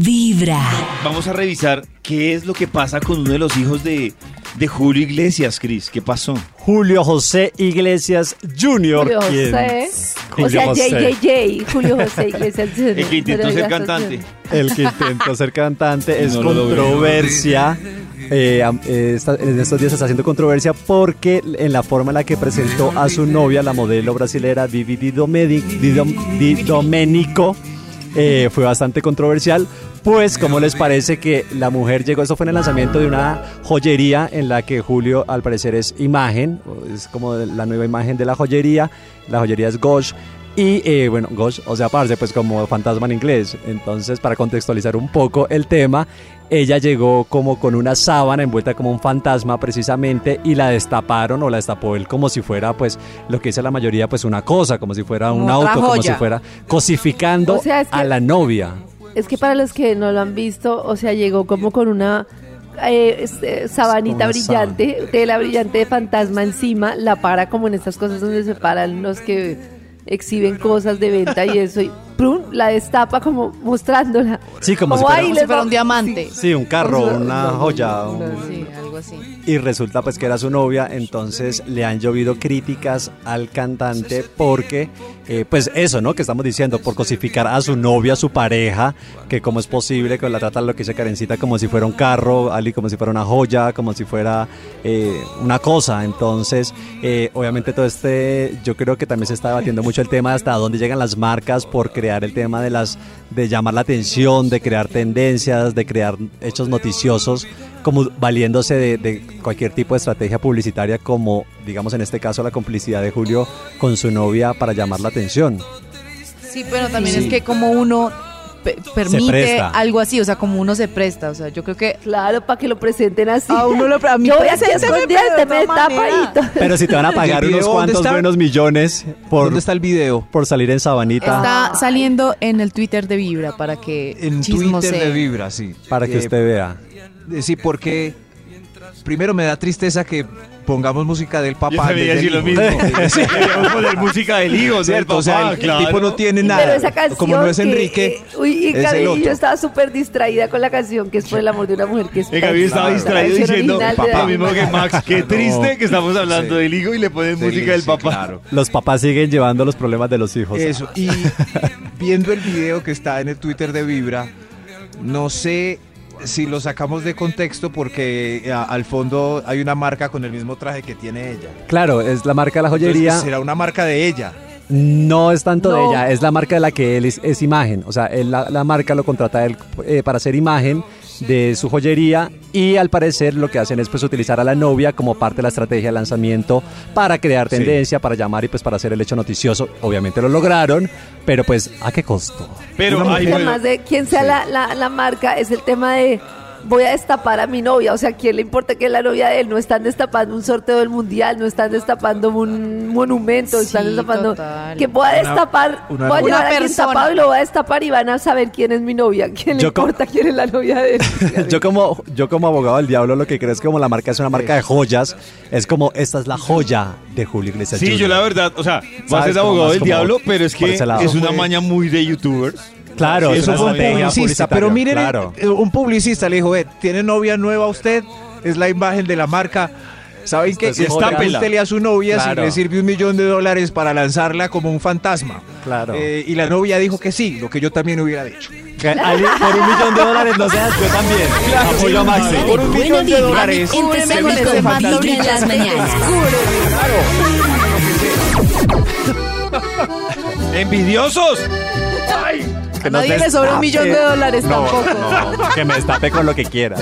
Vibra. Vamos a revisar qué es lo que pasa con uno de los hijos de, de Julio Iglesias, Cris. ¿Qué pasó? Julio José Iglesias Jr. Julio ¿quién? José. O Julio sea, José. JJJ, Julio José Iglesias. El que intentó ser cantante. El que intentó ser cantante es No controversia. Eh, eh, esta- en estos días está haciendo controversia porque en la forma en la que presentó a su novia, la modelo brasilera Vivi Di Domenico, eh, fue bastante controversial. Pues, ¿cómo les parece que la mujer llegó? Eso fue en el lanzamiento de una joyería en la que Julio, al parecer, es imagen, es como la nueva imagen de la joyería. La joyería es Gosh. Y eh, bueno, Gosh, o sea, parce, pues como fantasma en inglés. Entonces, para contextualizar un poco el tema, ella llegó como con una sábana envuelta como un fantasma precisamente y la destaparon o la destapó él como si fuera pues lo que dice la mayoría pues una cosa, como si fuera un otra auto, como si fuera cosificando O sea, es que- a la novia. Es que para los que no lo han visto, o sea, llegó como con una eh, este, sabanita Una brillante, tela brillante de fantasma encima, la para como en estas cosas donde se paran los que exhiben cosas de venta y eso, y ¡prum! la destapa como mostrándola. Sí, como si Como, fuera- "Ay, Como les si fuera va- un diamante. Sí, un carro, O sea, una joya. una- un- Sí, Y resulta pues que era su novia, entonces le han llovido críticas al cantante porque, eh, pues eso, ¿no? Que estamos diciendo, por cosificar a su novia, a su pareja, que cómo es posible que la trata lo que dice Karencita como si fuera un carro, Ali como si fuera una joya, como si fuera eh, una cosa. Entonces, eh, obviamente todo este, yo creo que también se está debatiendo mucho el tema de hasta dónde llegan las marcas por crear el tema de las, de llamar la atención, de crear tendencias, de crear hechos noticiosos como valiéndose de, de cualquier tipo de estrategia publicitaria como digamos en este caso la complicidad de Julio con su novia para llamar la atención. Sí, pero también Sí. es que como uno permite algo así, o sea, como uno se presta, o sea, yo creo que Claro, para que lo presenten así. a uno lo a mí Yo voy te de me todas tapa ahí. maneras. Pero si te van a pagar ¿Y el unos cuantos buenos millones por, ¿Dónde está el video? por salir en sabanita Está saliendo en el Twitter de Vibra para que En. Twitter de Vibra, sí. para que Eh, usted vea. eh, Sí, porque primero me da tristeza que pongamos música del papá. Yo decir lo hijo. mismo. Sí. Poner música del hijo. Cierto, Del o sea, papá, el, el claro. tipo no tiene nada. Pero esa canción. Como no es que, Enrique, eh, uy, y es el Gaby, otro. yo estaba súper distraída con la canción que es por el amor de una mujer que es. Gaby estaba versión diciendo de lo mismo que. Max. Qué triste No. que estamos hablando Sí. del hijo y le ponen Sí, música del sí, papá. claro. Los papás siguen llevando los problemas de los hijos. Eso, y viendo el video que está en el Twitter de Vibra, no sé si lo sacamos de contexto porque a- al fondo hay una marca con el mismo traje que tiene ella. Claro, es la marca de la joyería. Entonces, será una marca de ella. No es tanto de ella, es la marca de la que él es, es imagen. O sea, él- la, la marca lo contrata él eh, para hacer imagen de su joyería y al parecer lo que hacen es pues utilizar a la novia como parte de la estrategia de lanzamiento para crear Sí. tendencia, para llamar y pues para hacer el hecho noticioso. Obviamente lo lograron, pero pues ¿a qué costo? Pero Además de quién sea Sí. la, la, la marca, es el tema de voy a destapar a mi novia. O sea, ¿quién le importa que la novia de él no están destapando un sorteo del mundial, no están destapando un monumento, están destapando. total. Que pueda Una- destapar, una voy a llevar a Una alguien persona. tapado y lo voy a destapar y van a saber quién es mi novia. ¿Quién le Yo importa quién es la novia de él? Yo como, yo como abogado del diablo lo que creo es que como la marca es una marca de joyas, es como esta es la joya de Julio Iglesias. Sí, Jr. yo la verdad, o sea, va a ser abogado del diablo, pero es que es una Fue- maña muy de youtubers. Claro, es Eso fue un publicista. Pero miren, claro. eh, un publicista le dijo, "Ve, ¿tiene novia nueva usted? Es la imagen de la marca. ¿Saben qué? Usted es Está joya. usted a su novia Claro. si le sirve un millón de dólares para lanzarla como un fantasma. Claro. Eh, y la novia dijo que sí, lo que yo también hubiera dicho. Que Ali, por un millón de dólares no seas yo también. Apoyo a Maxi. Por un millón de dólares. Con en las mañanas. ¡Envidiosos! Que A nadie le sobra un millón de dólares No, tampoco. no, que me destape con lo que quiera.